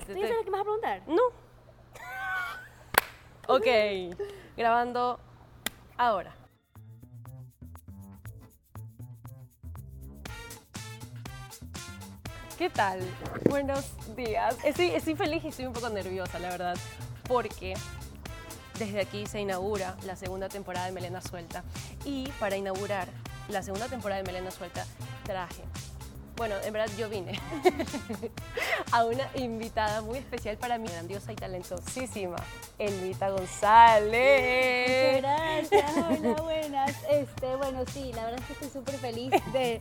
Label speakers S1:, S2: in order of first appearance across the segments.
S1: ¿Tú ya sabes qué me vas a preguntar?
S2: No. ok, grabando ahora. ¿Qué tal? Buenos días. Estoy, estoy feliz y estoy un poco nerviosa, la verdad, porque desde aquí se inaugura la segunda temporada de Melena Suelta. Y para inaugurar la segunda temporada de Melena Suelta traje bueno, en verdad yo vine a una invitada muy especial para mí, grandiosa y talentosísima, Elvita González.
S1: gracias, hola, buenas. Este, bueno, sí, la verdad es que estoy súper feliz de,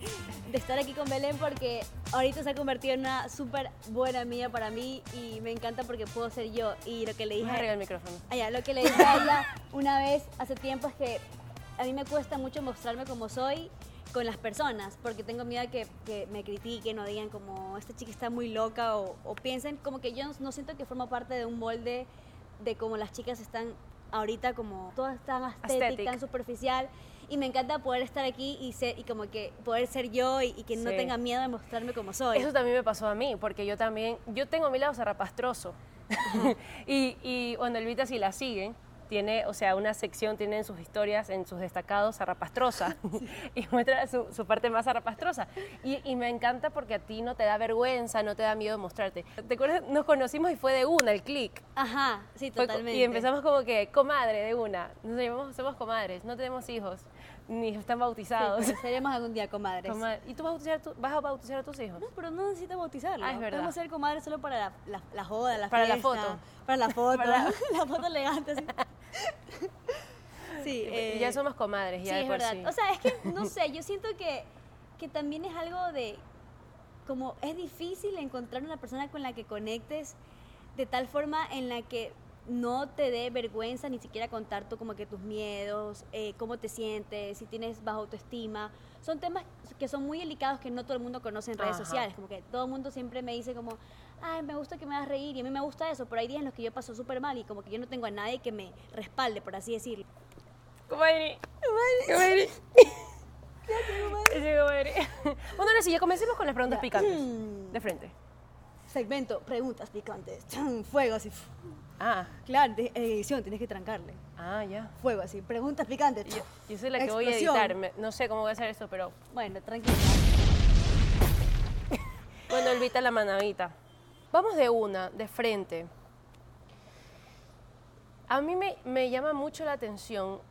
S1: estar aquí con Belén porque ahorita se ha convertido en una súper buena amiga para mí y me encanta porque puedo ser yo. Y lo que le dije...
S2: Arriba el micrófono.
S1: Allá, ah, lo que le dije a ella una vez hace tiempo es que a mí me cuesta mucho mostrarme como soy con las personas, porque tengo miedo que, que, me critiquen o digan como, esta chica está muy loca, o, piensen como que yo no, siento que formo parte de un molde de como las chicas están ahorita como todas tan estética, tan superficial, y me encanta poder estar aquí y ser y como que poder ser yo y, que no tenga miedo de mostrarme como soy.
S2: Eso también me pasó a mí, porque yo también, yo tengo mi lado zarrapastroso, y, y bueno, Elvita si la siguen, tiene, o sea, una sección, tiene en sus historias, en sus destacados, zarrapastrosa, y muestra su, parte más zarrapastrosa. Y, y, me encanta porque a ti no te da vergüenza, no te da miedo mostrarte. ¿Te acuerdas? Nos conocimos y fue de una, el click.
S1: Ajá, sí, totalmente.
S2: y empezamos como que, comadre, de una. Nos llamamos, somos comadres, no tenemos hijos ni están bautizados.
S1: Sí, seremos algún día comadres.
S2: ¿Y tú vas a, bautizar vas a bautizar a tus hijos?
S1: No, pero no necesitas bautizarlos.
S2: Ah, es verdad.
S1: Podemos ser comadres solo para la, la, la joda, la
S2: Para
S1: la
S2: foto.
S1: Para la foto. para la... foto elegante. Así.
S2: Sí. Eh, ya somos comadres, ya
S1: sí, es verdad. O sea, es que, no sé, yo siento que, que también es algo de, como es difícil encontrar una persona con la que conectes de tal forma en la que no te dé vergüenza ni siquiera contar tú como que tus miedos, eh, cómo te sientes, si tienes baja autoestima. Son temas que son muy delicados que no todo el mundo conoce en redes sociales. Como que todo el mundo siempre me dice como, ay, me gusta que me hagas reír y a mí me gusta eso, pero hay días en los que yo paso súper mal y como que yo no tengo a nadie que me respalde, por así decirlo.
S2: Comadre. Comadre. Comadre. Bueno, ahora sí, ya comencemos con las preguntas picantes. De frente.
S1: Segmento, preguntas picantes. Fuego así.
S2: Ah.
S1: Claro, edición, tienes que trancarle.
S2: Ah, ya.
S1: Fuego así, preguntas picantes.
S2: Yo, yo soy la que voy a editar. no sé cómo voy a hacer eso, pero.
S1: Bueno, tranquilo.
S2: bueno, Elvita la manavita. Vamos de una, de frente. A mí me, me llama mucho la atención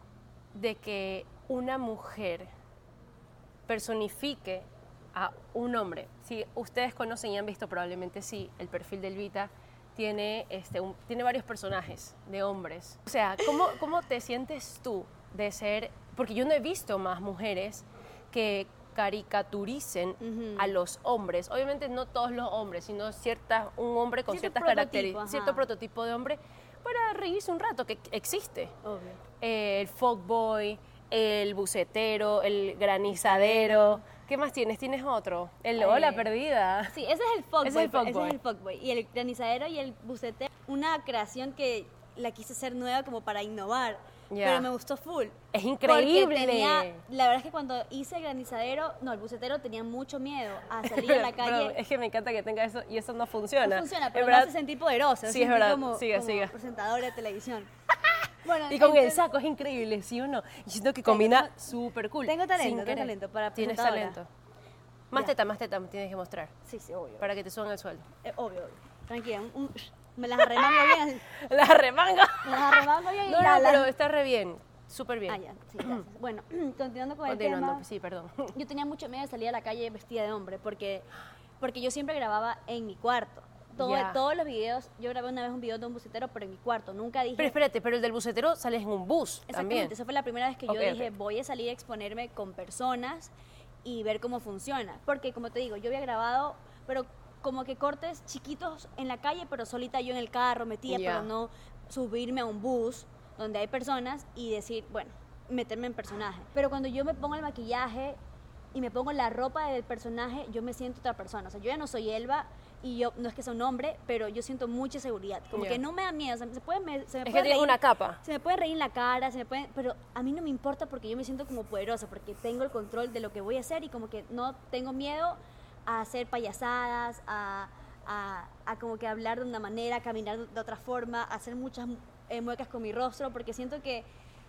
S2: de que una mujer personifique a un hombre. Si ustedes conocen y han visto probablemente sí el perfil de Elvita, tiene, este, tiene varios personajes de hombres. O sea, ¿cómo, ¿cómo te sientes tú de ser, porque yo no he visto más mujeres que caricaturicen a los hombres, obviamente no todos los hombres, sino cierta, un hombre con ciertas características, cierto prototipo de hombre, para reírse un rato, que existe. Eh, el fuckboy, el bucetero, el granizadero. ¿Qué más tienes? ¿Tienes otro? El Hola Perdida.
S1: Sí, ese es el fuckboy. Ese es el fuckboy. Y el granizadero y el bucetero, una creación que la quise hacer nueva como para innovar. Pero me gustó full.
S2: Es increíble.
S1: la verdad es que cuando hice el granizadero, no, el bucetero tenía mucho miedo a salir a la calle.
S2: es que me encanta que tenga eso y eso no funciona.
S1: No funciona, pero me hace sentir poderosa.
S2: Sí, es verdad.
S1: Como,
S2: siga,
S1: como presentadora de televisión.
S2: y con el saco es increíble, ¿sí o no? Y siento que combina súper cool.
S1: Tengo talento, tengo talento para
S2: Tienes talento. Más teta, más teta me tienes que mostrar.
S1: Sí, sí, obvio.
S2: Para que te suban el sueldo.
S1: Eh, obvio, obvio. Tranquila, me las arremango bien.
S2: ¿Las arremango?
S1: Las arremango bien.
S2: No, no, pero está re bien. Súper bien.
S1: Ah, ya, sí, gracias. Bueno, continuando con el tema.
S2: sí, perdón.
S1: Yo tenía mucho miedo de salir a la calle vestida de hombre porque, porque yo siempre grababa en mi cuarto. Todo, Todos los videos, yo grabé una vez un video de un bucetero, pero en mi cuarto, nunca dije...
S2: Pero espérate, pero el del bucetero sales en un bus
S1: Exactamente,
S2: también.
S1: esa fue la primera vez que yo dije, voy a salir a exponerme con personas y ver cómo funciona. Porque como te digo, yo había grabado, pero como que cortes chiquitos en la calle, pero solita yo en el carro metía, pero no subirme a un bus donde hay personas y decir, bueno, meterme en personaje. Pero cuando yo me pongo el maquillaje y me pongo la ropa del personaje, yo me siento otra persona. O sea, yo ya no soy Elba y yo no es que sea un hombre, pero yo siento mucha seguridad. Como que no me da miedo. se puede, me, se me
S2: es que
S1: reír,
S2: una capa.
S1: Se me puede reír en la cara, se me puede, pero a mí no me importa porque yo me siento como poderosa, porque tengo el control de lo que voy a hacer y como que no tengo miedo a hacer payasadas, a a, a como que hablar de una manera, a caminar de otra forma, a hacer muchas eh, muecas con mi rostro, porque siento que,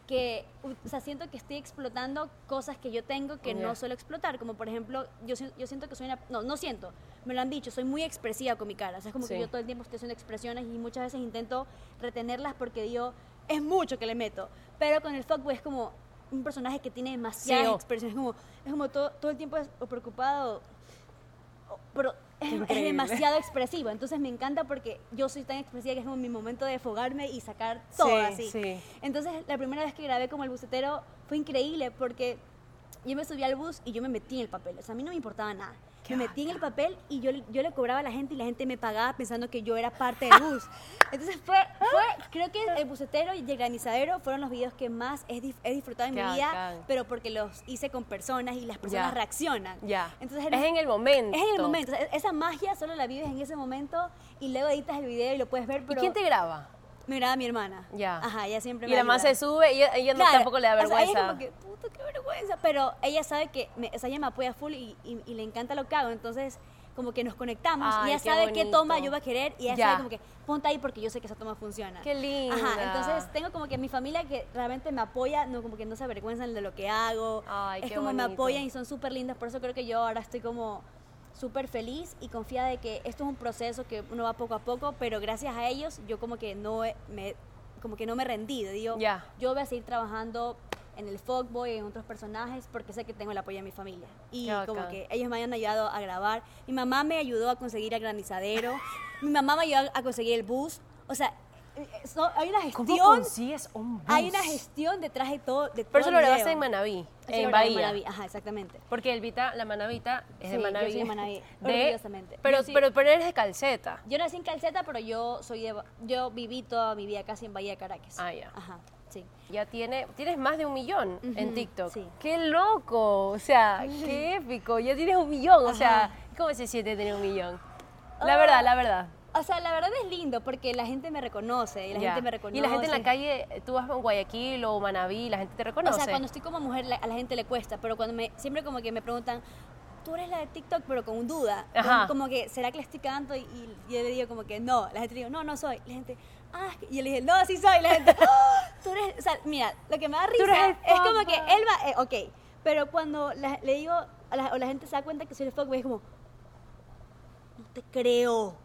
S1: que, o sea, siento que estoy explotando cosas que yo tengo que no suelo explotar, como por ejemplo, yo, yo siento que soy una, no, no siento, me lo han dicho, soy muy expresiva con mi cara, o sea, es como
S2: Sí.
S1: que yo todo el tiempo estoy haciendo expresiones y muchas veces intento retenerlas porque digo, es mucho que le meto, pero con el fuckboy es como un personaje que tiene demasiadas
S2: Sí,
S1: expresiones, es como, es como todo, todo el tiempo es o preocupado, pero es, demasiado expresivo, entonces me encanta porque yo soy tan expresiva que es como mi momento de fogarme y sacar todo
S2: Sí,
S1: así.
S2: sí.
S1: Entonces la primera vez que grabé como el bucetero fue increíble porque yo me subí al bus y yo me metí en el papel, o sea, a mí no me importaba nada. Me metí en el papel y yo, yo le cobraba a la gente y la gente me pagaba pensando que yo era parte del bus. Entonces fue, fue creo que el bucetero y el granizadero fueron los videos que más he, he disfrutado en mi vida, pero porque los hice con personas y las personas
S2: Ya.
S1: reaccionan.
S2: Ya.
S1: Entonces
S2: es en el momento.
S1: es en el momento. o sea, esa magia solo la vives en ese momento y luego editas el video y lo puedes ver.
S2: ¿Y
S1: Pero
S2: quién te graba?
S1: Me graba mi hermana.
S2: Ya.
S1: Ajá, ella siempre
S2: Y
S1: me
S2: la más
S1: ayuda.
S2: se sube y ella, ella no, tampoco le da
S1: o sea,
S2: vergüenza.
S1: ella es como que, puta, qué vergüenza. Pero ella sabe que, me, o sea, ella me apoya full y, y- y le encanta lo que hago. Entonces, como que nos conectamos.
S2: Ay,
S1: y ella
S2: qué
S1: sabe qué toma yo va a querer. Y ella
S2: Ya.
S1: sabe como que, ponte ahí porque yo sé que esa toma funciona.
S2: Qué linda.
S1: Ajá, entonces tengo como que mi familia que realmente me apoya, no como que no se avergüenzan de lo que hago.
S2: Ay,
S1: es
S2: qué
S1: como me
S2: bonito.
S1: apoyan y son súper lindas. Por eso creo que yo ahora estoy como súper feliz y confiada de que esto es un proceso que uno va poco a poco, pero gracias a ellos yo como que no me como que no me rendido, digo, yo voy a seguir trabajando en el Fogboy, en otros personajes, porque sé que tengo el apoyo de mi familia. Y
S2: Qué
S1: como
S2: bacán.
S1: que ellos me han ayudado a grabar. Mi mamá me ayudó a conseguir el granizadero. mi mamá me ayudó a conseguir el bus. O sea, so- hay una
S2: ¿Cómo
S1: gestión.
S2: consigues un bus?
S1: Hay una gestión detrás de todo. De
S2: Pero
S1: todo
S2: eso
S1: el
S2: lo grabaste en Manaví,
S1: Eso lo
S2: en Bahía.
S1: Manaví, Ajá, exactamente.
S2: Porque el Vita, la Manavita es
S1: Sí,
S2: de
S1: yo
S2: Manaví.
S1: soy de Manaví,
S2: De-
S1: orgullosamente.
S2: Pero,
S1: Yo sí-
S2: pero, pero eres de calceta.
S1: Yo nací en Calceta, pero yo soy de, yo viví toda mi vida casi en Bahía de Caracas.
S2: Ah, ya.
S1: Ajá, sí.
S2: Ya tiene, tienes más de un millón en TikTok.
S1: sí.
S2: ¡Qué loco! O sea, qué épico. Ya tienes un millón. O sea. ¿cómo se siente tener un millón? La
S1: Ah.
S2: verdad, la verdad.
S1: O sea, la verdad es lindo porque la gente me reconoce y la gente me reconoce.
S2: Y la gente en la calle, tú vas a Guayaquil o Manaví, la gente te reconoce.
S1: O sea, cuando estoy como mujer la- a la gente le cuesta, pero cuando me siempre como que me preguntan, tú eres la de TikTok, pero con duda.
S2: Ajá.
S1: Como, que, ¿será que le estoy cagando? Y, y yo le digo como que no. La gente le digo, no, no soy. La gente, ah, es que-". y yo le dije, no, sí soy. La gente, "Ah, tú eres, o sea, mira, lo que me da risa es como que él va, eh, ok, pero cuando la- le digo, a la, o la gente se da cuenta que soy el fuckboy, es como, no te creo.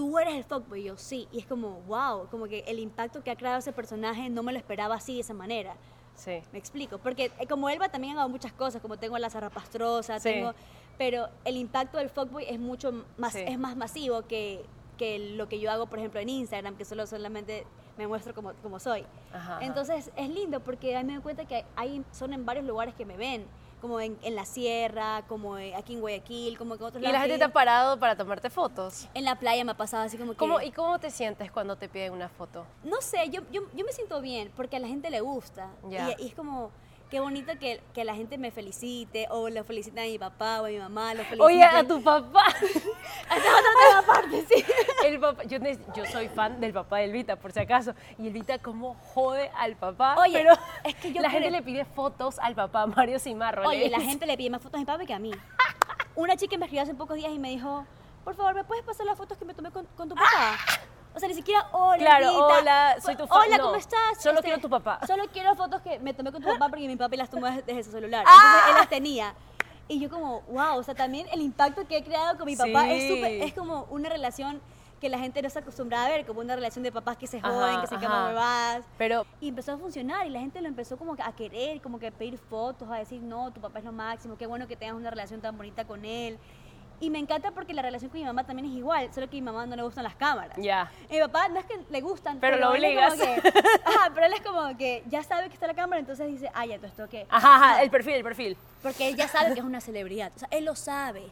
S1: Tú eres el fuckboy, Y yo sí. Y es como, wow, como que el impacto que ha creado ese personaje no me lo esperaba así, de esa manera.
S2: Sí.
S1: Me explico, porque eh, como Elba también hago muchas cosas, como tengo la zarrapastrosa,
S2: Sí.
S1: tengo, pero el impacto del fuckboy es mucho más,
S2: Sí.
S1: es más masivo que, que lo que yo hago, por ejemplo, en Instagram, que solo solamente me muestro como, como soy.
S2: Ajá, ajá.
S1: Entonces es lindo porque ahí me doy cuenta que hay, son en varios lugares que me ven, como en, en la sierra, como en- aquí en Guayaquil, como en otros
S2: Y la
S1: lados
S2: gente
S1: que
S2: te ha parado para tomarte fotos.
S1: En la playa me ha pasado así como que...
S2: ¿Cómo, ¿Y cómo te sientes cuando te piden una foto?
S1: No sé, yo, yo, yo me siento bien porque a la gente le gusta. Y, y es como, qué bonito que, que la gente me felicite o lo felicitan a mi papá o a mi mamá, lo feliciten.
S2: Oye, a tu papá.
S1: Es otra tema aparte, sí.
S2: El papá, yo, yo soy fan del papá del Vita, por si acaso. Y el Vita, ¿cómo jode al papá?
S1: Oye,
S2: pero
S1: es que yo
S2: la gente le pide fotos al papá, Mario Cimarro.
S1: Oye, la gente le pide más fotos a mi papá que a mí. Una chica me escribió hace pocos días y me dijo, por favor, ¿me puedes pasar las fotos que me tomé con, con tu papá? O sea, ni siquiera, hola,
S2: Claro, hola, soy tu fan.
S1: Hola,
S2: No,
S1: ¿cómo estás?
S2: solo quiero tu papá.
S1: Solo quiero fotos que me tomé con tu papá porque mi papá las tomó desde, su celular.
S2: ¡Ah!
S1: Entonces, él las tenía. Y yo como, wow, o sea, también el impacto que he creado con mi papá es,
S2: Sí.
S1: súper- es como una relación que la gente no está acostumbrada a ver, como una relación de papás que se
S2: Ajá,
S1: joden, que se
S2: ajá.
S1: queman.
S2: Pero
S1: Y empezó a funcionar y la gente lo empezó como a querer, como que a pedir fotos, a decir, no, tu papá es lo máximo, qué bueno que tengas una relación tan bonita con él. Y me encanta porque la relación con mi mamá también es igual, solo que a mi mamá no le gustan las cámaras.
S2: ya.
S1: Y mi papá no es que le gustan,
S2: Pero lo obligas.
S1: que- ajá, pero él es como que ya sabe que está la cámara, entonces dice, ah, ya, entonces tengo que...
S2: Ajá, ajá,
S1: No,
S2: el perfil, el perfil.
S1: Porque él ya sabe que es una celebridad, o sea, él lo sabe.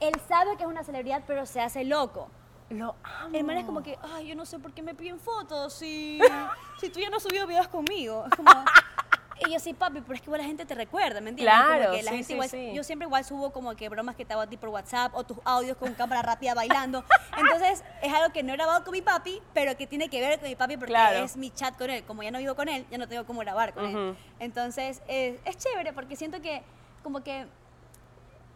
S1: Él sabe que es una celebridad, pero se hace loco.
S2: Lo amo.
S1: El man es como que, ay, yo no sé por qué me piden fotos si, si tú ya no has subido videos conmigo. Es como, y yo sí, papi, pero es que igual la gente te recuerda, ¿me entiendes?
S2: Claro,
S1: Como que la
S2: sí,
S1: gente
S2: sí,
S1: igual,
S2: sí.
S1: Yo siempre igual subo como que bromas que te hago a ti por WhatsApp o tus audios con cámara rápida bailando. Entonces, es algo que no he grabado con mi papi, pero que tiene que ver con mi papi porque
S2: Claro.
S1: es mi chat con él. Como ya no vivo con él, ya no tengo cómo grabar con él. Entonces, es, es chévere porque siento que como que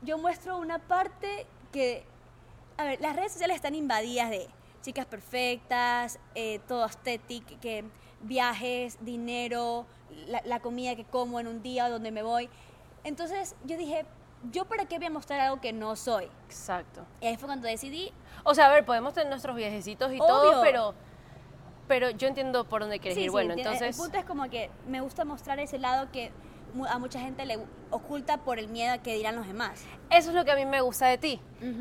S1: yo muestro una parte que a ver, las redes sociales están invadidas de chicas perfectas, eh, todo estético, que viajes, dinero, la, la comida que como en un día, donde me voy. Entonces yo dije, ¿yo para qué voy a mostrar algo que no soy?
S2: Exacto.
S1: Y ahí fue cuando decidí,
S2: O sea, a ver, podemos tener nuestros viajecitos y
S1: Obvio.
S2: todo, pero, pero yo entiendo por dónde quieres
S1: Sí,
S2: ir.
S1: sí,
S2: bueno, entonces,
S1: El punto es como que me gusta mostrar ese lado que a mucha gente le oculta por el miedo a que dirán los demás.
S2: eso es lo que a mí me gusta de ti.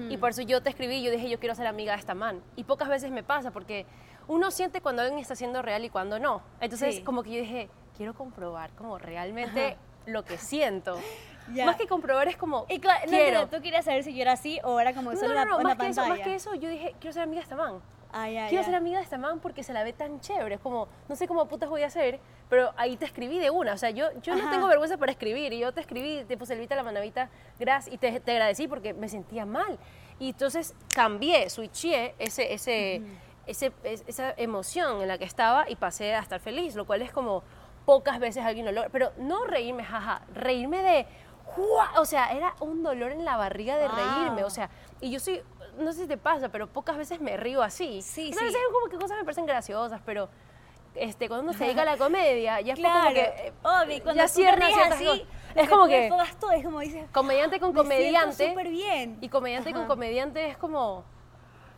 S2: Y por eso yo te escribí, yo dije, yo quiero ser amiga de esta man. Y pocas veces me pasa, porque uno siente cuando alguien está siendo real y cuando no. Entonces,
S1: Sí.
S2: como que yo dije, quiero comprobar como realmente lo que siento.
S1: Ya.
S2: Más que comprobar es como,
S1: Y claro,
S2: quiero.
S1: no, tú querías saber si yo era así o era como
S2: No,
S1: solo
S2: no, no,
S1: una
S2: más que, eso,
S1: pantalla.
S2: más que eso, yo dije, quiero ser amiga de esta man.
S1: Ah, ya,
S2: Quiero
S1: ya.
S2: ser amiga de esta man porque se la ve tan chévere. Es como, no sé cómo putas voy a hacer, pero ahí te escribí de una. O sea, yo, yo no
S1: Ajá.
S2: tengo vergüenza para escribir. Y yo te escribí, te puse el Vita la manavita, gracias. Y te, te agradecí porque me sentía mal. Y entonces cambié, switché ese, ese, ese, es- esa emoción en la que estaba y pasé a estar feliz, lo cual es como pocas veces alguien lo logra. Pero no reírme, jaja, reírme de... O sea, era un dolor en la barriga de
S1: Wow.
S2: reírme. O sea, y yo soy, no sé si te pasa, pero pocas veces me río así.
S1: Sí,
S2: O sea, a
S1: sí.
S2: veces como que cosas me parecen graciosas, pero este, cuando uno se dedica a la comedia, ya es
S1: Claro,
S2: como que eh,
S1: obvio, cuando
S2: ya
S1: tú te ríes así,
S2: cosas. Es como que
S1: todo, es como dices,
S2: comediante con
S1: "Me siento
S2: comediante
S1: súper bien.
S2: y comediante con
S1: Ajá.
S2: comediante es como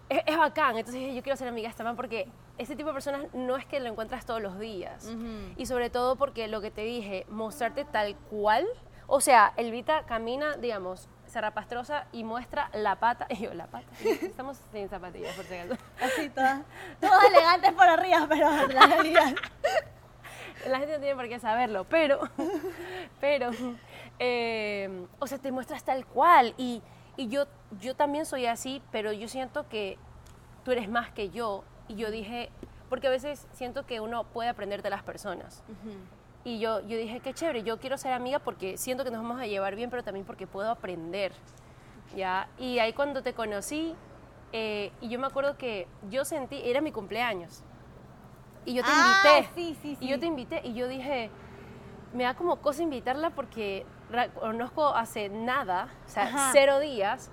S2: es, es bacán. Entonces dije, yo quiero ser amiga de esta man porque ese tipo de personas no es que lo encuentras todos los días. Y sobre todo porque lo que te dije, mostrarte tal cual. O sea, Elvita camina, digamos, zarrapastrosa y muestra la pata. Y yo, la pata. Estamos sin zapatillas, por si acaso.
S1: Así todas, todas elegantes por arriba, pero la realidad.
S2: La gente no tiene por qué saberlo, pero, pero, eh, o sea, te muestras tal cual. Y, y yo, yo también soy así, pero yo siento que tú eres más que yo. Y yo dije, porque a veces siento que uno puede aprender de las personas. Y yo, yo dije, qué chévere, yo quiero ser amiga porque siento que nos vamos a llevar bien, pero también porque puedo aprender. ¿ya? Y ahí cuando te conocí, eh, y yo me acuerdo que yo sentí, era mi cumpleaños. Y yo te
S1: Ah,
S2: invité.
S1: sí, sí,
S2: Y yo
S1: sí.
S2: te invité y yo dije, me da como cosa invitarla porque conozco hace nada, o sea,
S1: Ajá.
S2: cero días.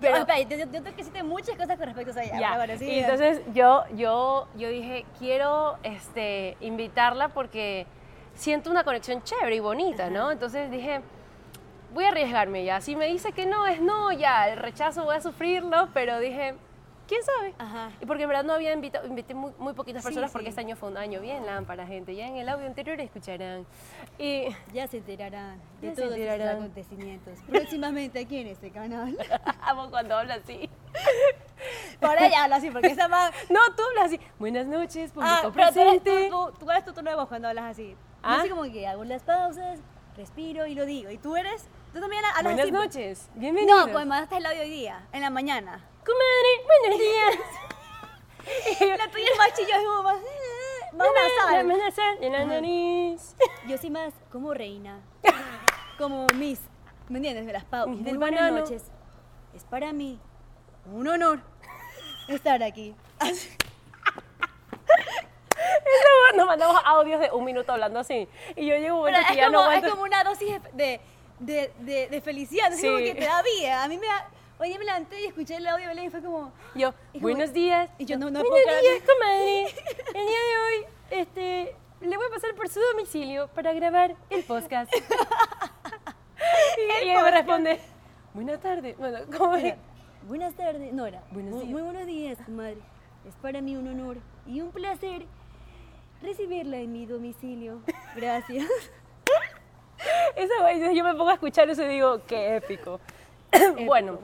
S1: Pero, espera, yo, yo que decirte muchas cosas con respecto a ella.
S2: ya.
S1: pero bueno, sí,
S2: y entonces yo, yo, yo dije, quiero este, invitarla porque siento una conexión chévere y bonita, ¿no? Entonces dije, voy a arriesgarme ya. Si me dice que no, es no, ya, el rechazo voy a sufrirlo, pero dije, ¿quién sabe?
S1: Ajá.
S2: Y porque en verdad no había invitado, invité muy, muy poquitas
S1: Sí,
S2: personas porque
S1: sí.
S2: este año fue un año bien lámpara, gente. Ya en el audio anterior escucharán. Y
S1: Ya se enterarán de
S2: Ya
S1: todos
S2: enterarán.
S1: estos acontecimientos. Próximamente aquí en este canal.
S2: amo cuando habla así.
S1: Por ella habla así, porque esa más...
S2: No, tú hablas así. Buenas noches, público
S1: Ah, tú, eres-
S2: presente.
S1: tú, tú, tú eres tu tono de voz cuando hablas así. Yo
S2: ¿Ah?
S1: así como que hago las pausas, respiro y lo digo. Y tú eres... Tú también hablas
S2: Buenas
S1: así.
S2: noches, bienvenidos.
S1: No, pues mandaste el audio hoy día, en la mañana.
S2: Comadre, buenos días.
S1: La tuya es más chillo, es como más... Más
S2: La
S1: nasal.
S2: de la nariz.
S1: Yo soy más como reina, como Miss. ¿Me entiendes? Me las.
S2: Miss
S1: Muy buenas
S2: banano.
S1: noches. Es para mí un honor estar aquí.
S2: Nos mandamos audios de un minuto hablando así. Y yo llego un momento que no
S1: como, es
S2: aguanto.
S1: como una dosis de, de, de, de felicidad, es como
S2: Sí.
S1: que te da vida. A mí me da... Oye, me levanté y escuché el audio de Belén y fue como...
S2: Yo,
S1: como-
S2: buenos días.
S1: y yo no- no
S2: buenos
S1: puedo
S2: días, comadre. El día de hoy, este, le voy a pasar por su domicilio para grabar el podcast. y, y ella me responde, buenas tardes. Bueno, ¿cómo es?
S1: buenas tardes, Nora.
S2: Buenos
S1: Mu-
S2: días.
S1: Muy buenos días, comadre. Es para mí un honor y un placer recibirla en mi domicilio. Gracias.
S2: Esa güey, yo me pongo a escuchar eso y digo, qué épico. bueno,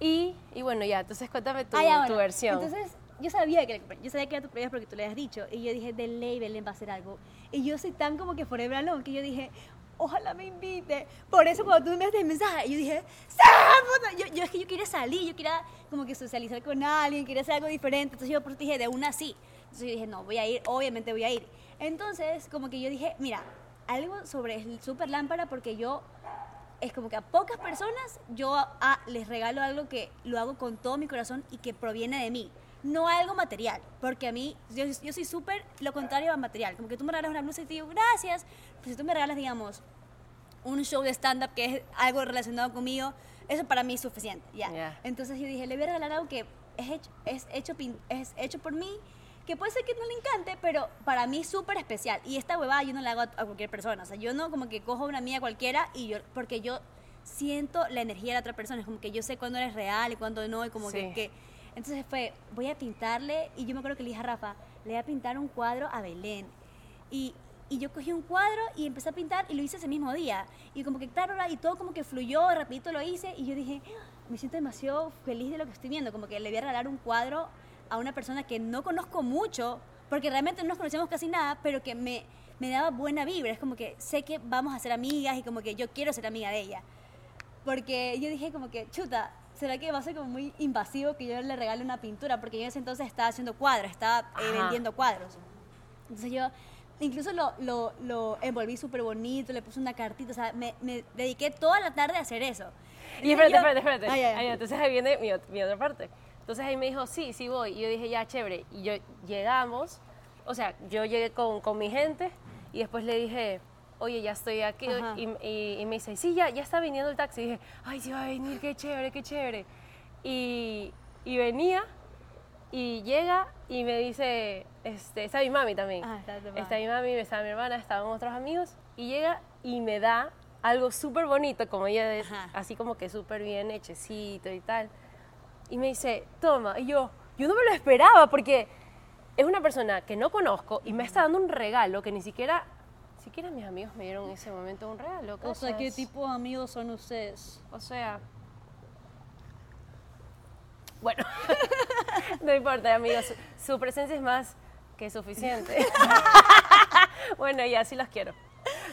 S2: y, y bueno, ya, entonces cuéntame tu,
S1: Ah, ya,
S2: tu versión.
S1: Entonces, yo sabía que yo sabía que era tu proyecto porque tú le habías dicho. Y yo dije, de ley Belén va a hacer algo. Y yo soy tan como que forever alone que yo dije, ojalá me invite. Por eso cuando tú me enviaste el mensaje, yo dije, ¡Sí, puta! Yo, yo es que yo quería salir, yo quería como que socializar con alguien, quería hacer algo diferente. Entonces yo por eso dije, de una sí. Entonces yo dije, no, voy a ir, obviamente voy a ir. Entonces, como que yo dije, mira, algo sobre el super lámpara porque yo es como que a pocas personas yo ah, les regalo algo que lo hago con todo mi corazón y que proviene de mí. No algo material, porque a mí, yo, yo soy súper lo contrario a material. Como que tú me regalas una blusa y te digo, gracias. Pero si tú me regalas, digamos, un show de stand-up que es algo relacionado conmigo, eso para mí es suficiente. Ya.
S2: Ya.
S1: Entonces yo dije, le voy a regalar algo que es hecho, es hecho, es hecho por mí, que puede ser que no le encante, pero para mí es súper especial. Y esta huevada yo no la hago a, cualquier persona. O sea, yo no como que cojo una mía cualquiera y yo, porque yo siento la energía de la otra persona. Es como que yo sé cuándo eres real y cuándo no, y como
S2: Sí.
S1: que, que- Entonces fue, voy a pintarle, y yo me acuerdo que le dije a Rafa, le voy a pintar un cuadro a Belén. Y, y yo cogí un cuadro y empecé a pintar y lo hice ese mismo día. Y como que, claro, y todo como que fluyó, rapidito lo hice y yo dije, "Ah, me siento demasiado feliz de lo que estoy viendo. Como que le voy a regalar un cuadro a una persona que no conozco mucho, porque realmente no nos conocemos casi nada, pero que me, me daba buena vibra. Es como que sé que vamos a ser amigas y como que yo quiero ser amiga de ella. Porque yo dije como que, chuta, ¿será que va a ser como muy invasivo que yo le regale una pintura? Porque yo en ese entonces estaba haciendo cuadros, estaba eh, vendiendo cuadros. Entonces yo incluso lo, lo, lo envolví súper bonito, le puse una cartita, o sea, me, me dediqué toda la tarde a hacer eso.
S2: Y espérate,
S1: yo-
S2: espérate, espérate.
S1: Ay, ay, ay.
S2: Ay, entonces ahí viene mi, mi otra parte. Entonces ahí me dijo, sí, sí voy. Y yo dije, ya, chévere. Y yo llegamos, o sea, yo llegué con, con mi gente y después le dije, oye, ya estoy aquí. Y, y- y me dice, sí, ya, ya está viniendo el taxi. Y dije, ay, sí va a venir, qué chévere, qué chévere. Y, y venía y llega y me dice, este, está mi mami también.
S1: Ah, está
S2: Está mi mami, está mi hermana, estaban otros amigos. Y llega y me da algo súper bonito, como ella,
S1: Ajá.
S2: así como que súper bien hechecito y tal. Y me dice, toma. Y yo, yo no me lo esperaba porque es una persona que no conozco y me está dando un regalo que ni siquiera, siquiera mis amigos me dieron en ese momento un regalo.
S1: O sea, ¿qué tipo de amigos son ustedes?
S2: O sea. Bueno, no importa, amigos. Su, presencia es más que suficiente. bueno, ya sí los quiero.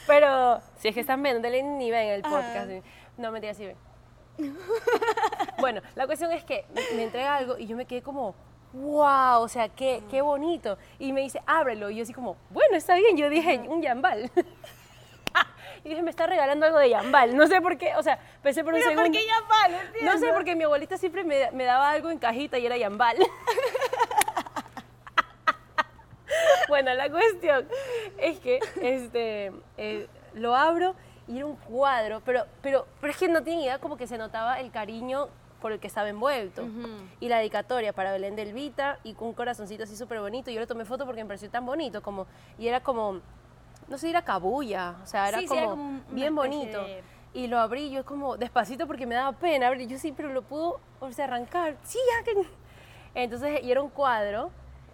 S2: Pero si es que están viendo, denle ni ven el podcast. No, mentira, sí ven. bueno, la cuestión es que me, entrega algo y yo me quedé como, wow, o sea, qué, qué bonito. Y me dice, ábrelo. Y yo así como, bueno, está bien. Yo dije, un yambal. y dije, me está regalando algo de yambal. No sé por qué, o sea, pensé por un
S1: Pero
S2: segundo.
S1: ¿por qué ya va? No
S2: sé, porque mi abuelita siempre me, me daba algo en cajita y era yambal. bueno, la cuestión es que este, eh, lo abro y era un cuadro, pero, pero, pero es que no tenía idea como que se notaba el cariño por el que estaba envuelto. Y la dedicatoria para Belén del Vita y con un corazoncito así súper bonito. Yo le tomé foto porque me pareció tan bonito, como, y era como, no sé, era cabulla, o sea, era,
S1: Sí, sí,
S2: como,
S1: era como
S2: bien bonito.
S1: de-
S2: Y lo abrí yo como despacito porque me daba pena abrir. Yo sí, pero lo pudo, o sea, arrancar. Sí, ya que... Entonces, y era un cuadro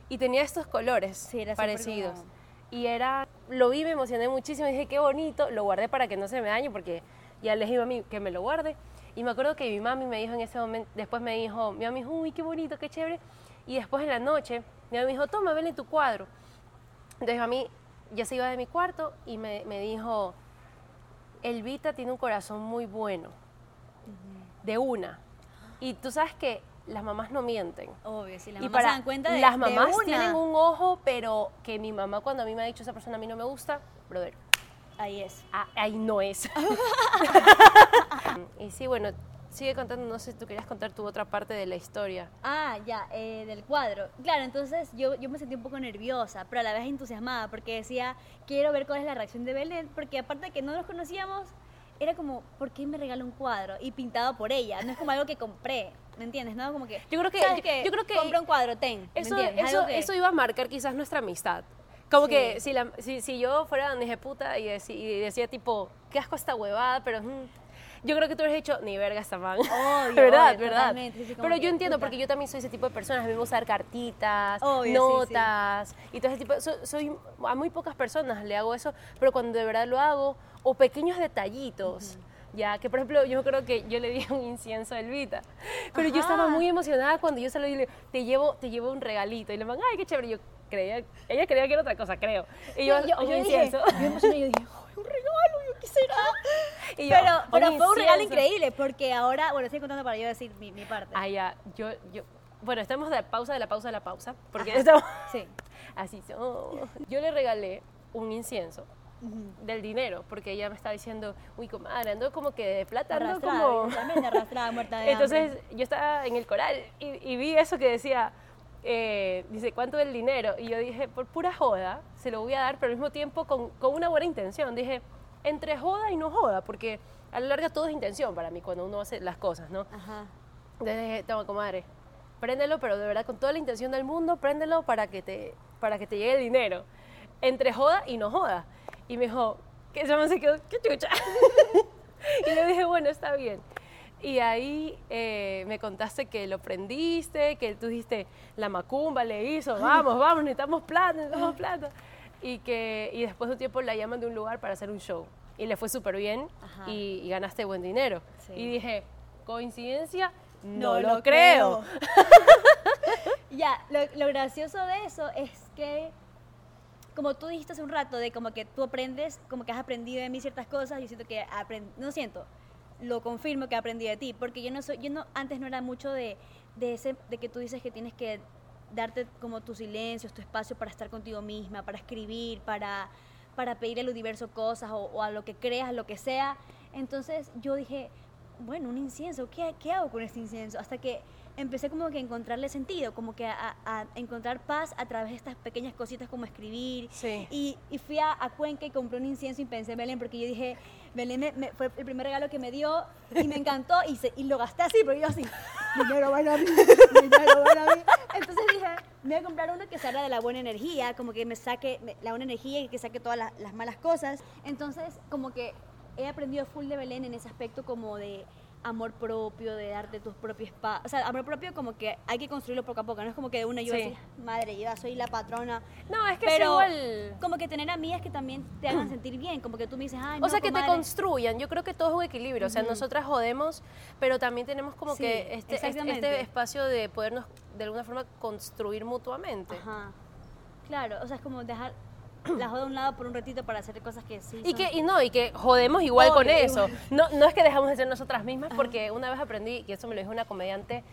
S2: y tenía estos colores
S1: Sí, era
S2: parecidos.
S1: como-
S2: Y era, lo vi, me emocioné muchísimo, dije, qué bonito, lo guardé para que no se me dañe porque ya les iba a mí que me lo guarde. Y me acuerdo que mi mami me dijo en ese momento, después me dijo, mi mami dijo, uy, qué bonito, qué chévere. Y después en la noche, mi mami me dijo, toma, ven tu cuadro. Entonces a mí, ya se iba de mi cuarto y me, me dijo, Elvita tiene un corazón muy bueno, de una. Y tú sabes que las mamás no mienten.
S1: Obvio, si las
S2: y
S1: mamás
S2: para
S1: se dan cuenta de
S2: las
S1: de
S2: mamás
S1: una.
S2: tienen un ojo, pero que mi mamá cuando a mí me ha dicho esa persona a mí no me gusta, brother,
S1: Ahí es.
S2: ah, ahí no es. y sí, bueno, sigue contando, no sé, tú querías contar tu otra parte de la historia.
S1: Ah, ya, eh, del cuadro. Claro, entonces yo, yo me sentí un poco nerviosa, pero a la vez entusiasmada, porque decía, quiero ver cuál es la reacción de Belén, porque aparte de que no nos conocíamos, era como, ¿por qué me regaló un cuadro? Y pintado por ella, no es como algo que compré, ¿me entiendes? No como que,
S2: Yo creo que-
S1: ¿sabes
S2: yo-
S1: qué?
S2: yo creo que-
S1: Compra un cuadro, ten, ¿me
S2: Eso,
S1: entiendes?
S2: eso,
S1: que-
S2: eso iba a marcar quizás nuestra amistad. Como
S1: Sí.
S2: que si, la- si, si yo fuera dije puta y, deci- y decía tipo, qué asco esta huevada, pero mm, yo creo que tú hubieras dicho, ni verga esta man.
S1: Obvio,
S2: ¿Verdad?
S1: obvio,
S2: ¿verdad?
S1: sí,
S2: pero
S1: que,
S2: yo entiendo
S1: puta.
S2: porque yo también soy ese tipo de personas. A mí me gusta dar cartitas,
S1: Obvio, sí, sí.
S2: notas y todo ese tipo. so- soy, a muy pocas personas le hago eso, pero cuando de verdad lo hago, o pequeños detallitos. Ya, que por ejemplo, yo creo que yo le di un incienso a Elvita, pero yo estaba
S1: Ajá.
S2: muy emocionada cuando yo se lo dije, te llevo, te llevo un regalito. Y le van, ay, qué chévere. Yo creía, ella creía que era otra cosa, creo. Y yo,
S1: yo,
S2: un
S1: yo dije,
S2: incienso.
S1: yo me emocioné, yo dije, "Ay, un regalo, yo quisiera.
S2: Y yo,
S1: pero pero fue un regalo increíble, porque ahora, bueno, estoy contando para yo decir mi, mi parte.
S2: Ah, ya, yo, yo, bueno, estamos de pausa de la pausa de la pausa, porque estamos
S1: Sí.
S2: así. son. Yo le regalé un incienso del dinero, porque ella me estaba diciendo, uy, comadre, ando como que de plata, ando como...
S1: arrastrada, muerta de hambre.
S2: Entonces yo estaba en el coral y, y vi eso que decía, eh, dice, ¿cuánto es el dinero? Y yo dije, por pura joda, se lo voy a dar, pero al mismo tiempo con, con una buena intención. Dije, entre joda y no joda, porque a la larga todo es intención para mí cuando uno hace las cosas, ¿no?
S1: Ajá.
S2: Entonces dije, toma, comadre, préndelo, pero de verdad con toda la intención del mundo, préndelo para que te, para que te llegue el dinero. Entre joda y no joda. Y me dijo, que se me quedó, qué chucha. y le dije, bueno, está bien. Y ahí eh, me contaste que lo prendiste, que tú dijiste, la macumba le hizo, vamos, vamos, necesitamos plata, necesitamos plata. Y, que, y después de un tiempo la llaman de un lugar para hacer un show. Y le fue súper bien y, ganaste buen dinero. Y dije, ¿coincidencia? No, lo, creo.
S1: ya, lo, lo gracioso de eso es que como tú dijiste hace un rato, de como que tú aprendes, como que has aprendido de mí ciertas cosas, yo siento que no siento, lo confirmo que aprendí de ti, porque yo no soy, yo no, antes no era mucho de, de ese, de que tú dices que tienes que darte como tu silencio, tu espacio para estar contigo misma, para escribir, para, para pedir al universo cosas o a lo que creas, lo que sea. Entonces yo dije, bueno, un incienso, ¿qué, ¿qué hago con este incienso? Hasta que empecé como que a encontrarle sentido, como que a, encontrar paz a través de estas pequeñas cositas como escribir. Y, y, fui a, Cuenca y compré un incienso y pensé en Belén, porque yo dije, Belén me, fue el primer regalo que me dio y me encantó y, se, y lo gasté así, porque yo así, dinero van a mí, dinero van a mí. Entonces dije, me voy a comprar uno que salga de la buena energía, como que me saque la buena energía y que saque todas las, las malas cosas. Entonces, como que he aprendido full de Belén en ese aspecto como de amor propio, de darte tus propios espacios. O sea, amor propio como que hay que construirlo poco a poco, no es como que de una yo así, madre, yo soy la patrona.
S2: No, es que pero es igual...
S1: como que tener amigas que también te hagan sentir bien, como que tú me dices, ay,
S2: O sea, que te construyan, yo creo que todo es un equilibrio, o sea, nosotras jodemos, pero también tenemos como que este, este, este, espacio de podernos de alguna forma construir mutuamente.
S1: Ajá. Claro, o sea, es como dejar la joda a un lado por un ratito para hacer cosas que sí.
S2: Y que y no, y que jodemos igual con eso. No, no es que dejamos de ser nosotras mismas, porque una vez aprendí, y eso me lo dijo una comediante,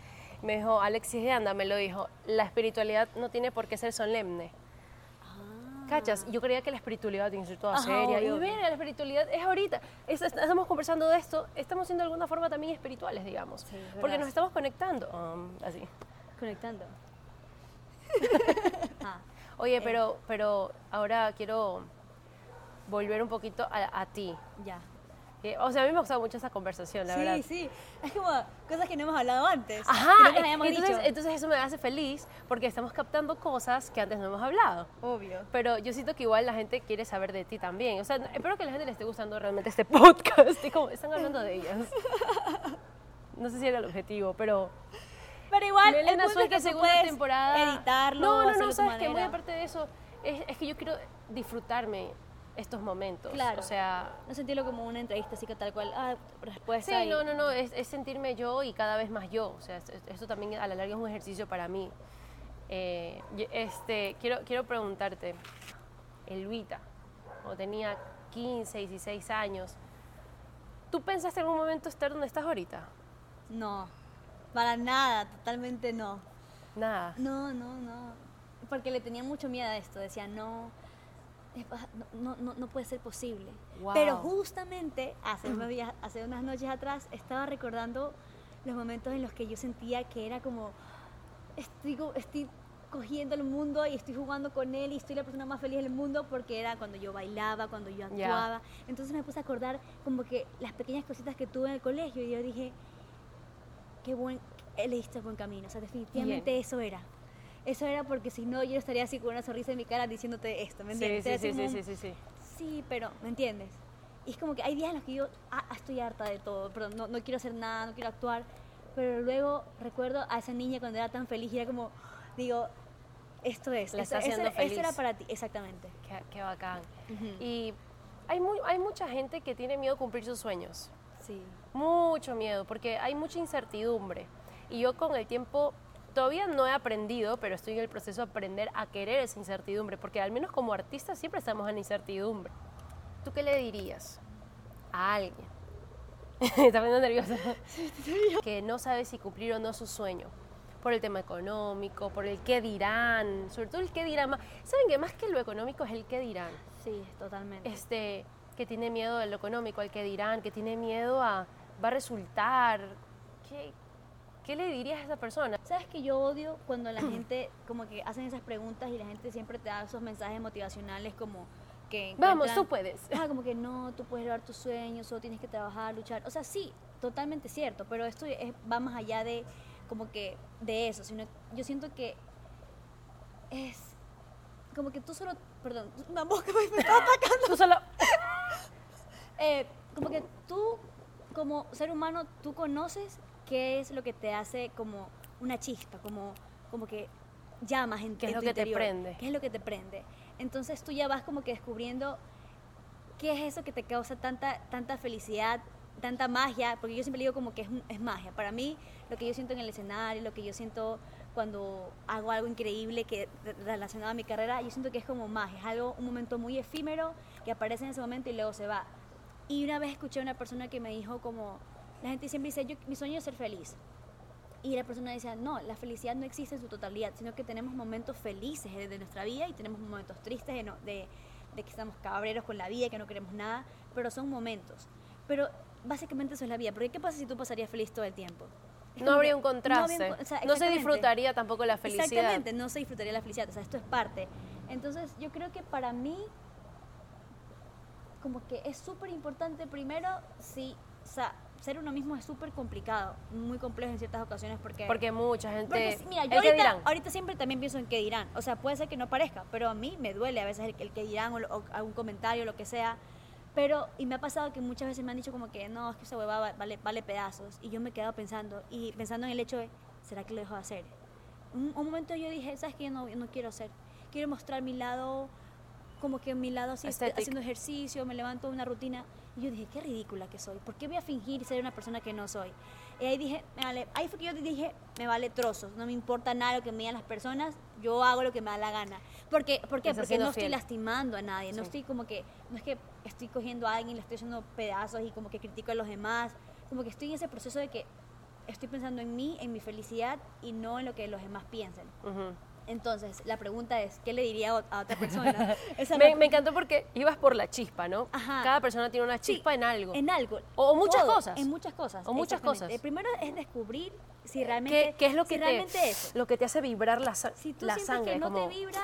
S2: me dijo, Alexis de Anda me lo dijo, la espiritualidad no tiene por qué ser solemne. Ah. ¿Cachas? Yo creía que la espiritualidad tiene que ser toda seria. Y mira, la espiritualidad es ahorita. estamos conversando de esto, estamos siendo de alguna forma también espirituales, digamos. porque nos estamos conectando. Um, así.
S1: Conectando.
S2: ah. Oye, eh. pero, pero ahora quiero volver un poquito a, ti.
S1: Ya.
S2: Eh, o sea, a mí me ha gustado mucho esa conversación, la verdad.
S1: Sí, sí. Es como cosas que no hemos hablado antes.
S2: Ajá. entonces, entonces eso me hace feliz porque estamos captando cosas que antes no hemos hablado.
S1: Obvio.
S2: Pero yo siento que igual la gente quiere saber de ti también. O sea, espero que a la gente le esté gustando realmente este podcast. Y como están hablando de ellas. No sé si era el objetivo, pero
S1: pero igual,
S2: Elena
S1: el
S2: suelta segunda temporada.
S1: Editarlo.
S2: No, no, no, sabes que muy aparte de eso, es, que yo quiero disfrutarme estos momentos.
S1: Claro.
S2: O sea.
S1: No sentirlo como una entrevista así que tal cual, ah, respuesta.
S2: Sí, no, no, no, es, sentirme yo y cada vez más yo. O sea, esto también a la larga es un ejercicio para mí. Eh, este, quiero, quiero preguntarte, Elvita, cuando tenía 15, 16 años, ¿tú pensaste en algún momento estar donde estás ahorita?
S1: No. Para nada, totalmente no.
S2: Nada.
S1: No, no, no. Porque le tenía mucho miedo a esto. Decía, no, no, no, no puede ser posible. Pero justamente hace unos, días, hace unas noches atrás estaba recordando los momentos en los que yo sentía que era como, estoy, estoy cogiendo el mundo y estoy jugando con él y estoy la persona más feliz del mundo porque era cuando yo bailaba, cuando yo actuaba. Entonces me puse a acordar como que las pequeñas cositas que tuve en el colegio y yo dije, qué buen, elegiste buen camino. O sea, definitivamente eso era. Eso era porque si no, yo estaría así con una sonrisa en mi cara diciéndote esto, ¿me entiendes?
S2: Sí, sí, sí, sí, sí,
S1: sí, pero, ¿me entiendes? Y es como que hay días en los que yo ah, estoy harta de todo, pero no, no quiero hacer nada, no quiero actuar. Pero luego recuerdo a esa niña cuando era tan feliz y era como, digo, esto es.
S2: La está haciendo
S1: eso,
S2: feliz.
S1: eso era para ti, exactamente.
S2: Qué, qué bacán. Y hay, muy, hay mucha gente que tiene miedo a cumplir sus sueños.
S1: Sí.
S2: Mucho miedo, porque hay mucha incertidumbre. Y yo con el tiempo todavía no he aprendido, pero estoy en el proceso de aprender a querer esa incertidumbre, porque al menos como artistas siempre estamos en incertidumbre. ¿Tú qué le dirías a alguien? Está poniendo nerviosa. que no sabe si cumplir o no su sueño. Por el tema económico, por el qué dirán, sobre todo el qué dirán. ¿Saben que más que lo económico es el qué dirán?
S1: Sí, totalmente.
S2: Este, que tiene miedo de lo económico, al que dirán, que tiene miedo a va a resultar. ¿Qué, ¿Qué le dirías a esa persona?
S1: Sabes que yo odio cuando la gente como que hacen esas preguntas y la gente siempre te da esos mensajes motivacionales como que...
S2: Vamos, tú puedes.
S1: Ah, como que no, tú puedes lograr tus sueños, solo tienes que trabajar, luchar. O sea, sí, totalmente cierto, pero esto es, va más allá de como que de eso, sino yo siento que es como que tú solo, perdón, una mosca me está atacando.
S2: Tú solo...
S1: Eh, como que tú, como ser humano, tú conoces qué es lo que te hace como una chispa, como, como que llamas en,
S2: ¿Qué es
S1: en
S2: lo
S1: tu
S2: que te prende?
S1: ¿Qué es lo que te prende? Entonces tú ya vas como que descubriendo qué es eso que te causa tanta, tanta felicidad, tanta magia, porque yo siempre digo como que es, es magia. Para mí, lo que yo siento en el escenario, lo que yo siento cuando hago algo increíble que re- relacionado a mi carrera, yo siento que es como magia, es algo, un momento muy efímero que aparece en ese momento y luego se va. Y una vez escuché a una persona que me dijo como, la gente siempre dice, yo, mi sueño es ser feliz. Y la persona decía, no, la felicidad no existe en su totalidad, sino que tenemos momentos felices de, nuestra vida y tenemos momentos tristes de, no- de, de que estamos cabreros con la vida, que no queremos nada, pero son momentos. Pero básicamente eso es la vida, porque ¿qué pasa si tú pasarías feliz todo el tiempo?
S2: No habría un
S1: no habría
S2: contraste.
S1: un co- o sea,
S2: no se disfrutaría tampoco la felicidad.
S1: Exactamente, no se disfrutaría la felicidad, o sea, esto es parte. Entonces, yo creo que para mí, como que es súper importante, primero, sí, o sea, ser uno mismo es súper complicado, muy complejo en ciertas ocasiones porque...
S2: Porque mucha gente...
S1: porque, mira,
S2: ¿el
S1: yo ahorita,
S2: dirán?
S1: ahorita siempre también pienso en qué dirán. O sea, puede ser que no parezca, pero a mí me duele a veces el, el que dirán o, lo- o algún comentario, lo que sea. Pero, y me ha pasado que muchas veces me han dicho como que no, es que esa huevada vale, vale pedazos. Y yo me he quedado pensando, y pensando en el hecho de, ¿será que lo dejo de hacer? Un, un momento yo dije, ¿sabes qué? Yo no, yo no quiero hacer. Quiero mostrar mi lado, como que mi lado así,
S2: Aesthetic.
S1: haciendo ejercicio, me levanto una rutina. Y yo dije, qué ridícula que soy. ¿Por qué voy a fingir ser una persona que no soy? Y ahí dije, me vale, ahí fue que yo dije, me vale trozos, no me importa nada lo que me digan las personas, yo hago lo que me da la gana. Porque, ¿Por qué? Porque no estoy lastimando a nadie, no estoy como que, no es que estoy cogiendo a alguien, le estoy haciendo pedazos y como que critico a los demás, como que estoy en ese proceso de que estoy pensando en mí, en mi felicidad y no en lo que los demás piensen.
S2: Ujú.
S1: Entonces, la pregunta es, ¿qué le diría a ot- a otra persona? Esa
S2: Me, me encantó porque ibas por la chispa, ¿no?
S1: Ajá.
S2: Cada persona tiene una
S1: Sí,
S2: chispa en algo.
S1: En algo.
S2: O muchas
S1: Todo,
S2: cosas.
S1: En muchas cosas.
S2: O muchas cosas.
S1: El primero es descubrir si realmente,
S2: ¿Qué, qué es lo
S1: si
S2: que,
S1: realmente
S2: te,
S1: es.
S2: lo que te hace vibrar la,
S1: Si tú
S2: la sangre?
S1: que no
S2: como-
S1: te vibra,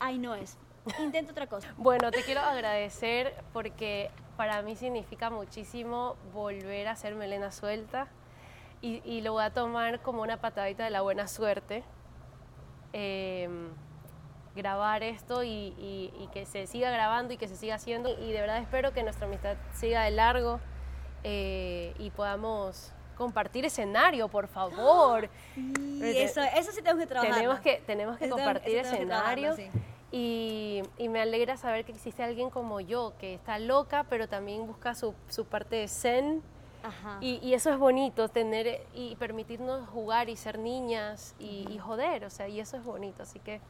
S1: ahí no es. Intenta otra cosa.
S2: Bueno, te quiero agradecer porque para mí significa muchísimo volver a ser melena suelta y, y lo voy a tomar como una patadita de la buena suerte. Em, grabar esto y, y- y que se siga grabando y que se siga haciendo. Y de verdad espero que nuestra amistad siga de largo eh, y podamos compartir escenario, por favor.
S1: Y
S2: Te-
S1: eso, eso sí tenemos que trabajar.
S2: Tenemos que, tenemos que
S1: Eso
S2: compartir
S1: que
S2: escenario.
S1: sí.
S2: Y, y me alegra saber que existe alguien como yo, que está loca, pero también busca su, su parte de zen. Y, y eso es bonito, tener y permitirnos jugar y ser niñas y, y joder, o sea, y eso es bonito. Así que,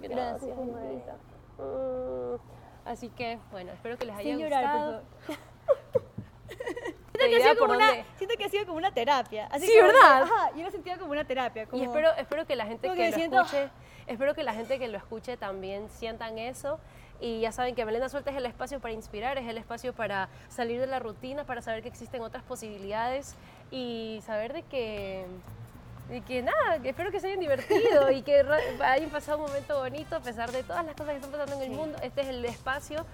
S2: gracias, Marita. Mm, Así que, bueno, espero que les haya
S1: Sin
S2: gustado.
S1: Siento que, ha sido como una, siento que ha sido como una terapia. Así
S2: Sí,
S1: que-
S2: ¿verdad?
S1: ajá, yo lo he sentido como una terapia. Como,
S2: Y espero, espero que la gente que,
S1: que
S2: lo
S1: siento-
S2: escuche, espero que la gente que lo escuche también sientan eso. Y ya saben que Melena Suelta es el espacio para inspirar, es el espacio para salir de la rutina, para saber que existen otras posibilidades y saber de que, de que nada, que espero que se hayan divertido y que hayan pasado un momento bonito a pesar de todas las cosas que están pasando en el
S1: Sí.
S2: mundo. Este es el espacio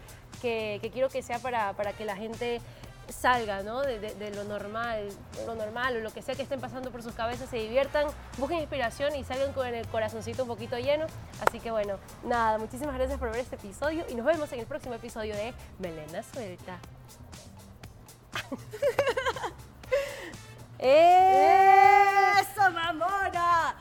S2: que, que quiero que sea para, para que la gente salga ¿no? de, de- de lo normal, lo normal o lo que sea que estén pasando por sus cabezas, se diviertan, busquen inspiración y salgan con el corazoncito un poquito lleno. Así que bueno, nada, muchísimas gracias por ver este episodio y nos vemos en el próximo episodio de Melena Suelta.
S1: ¡Eso, mamona!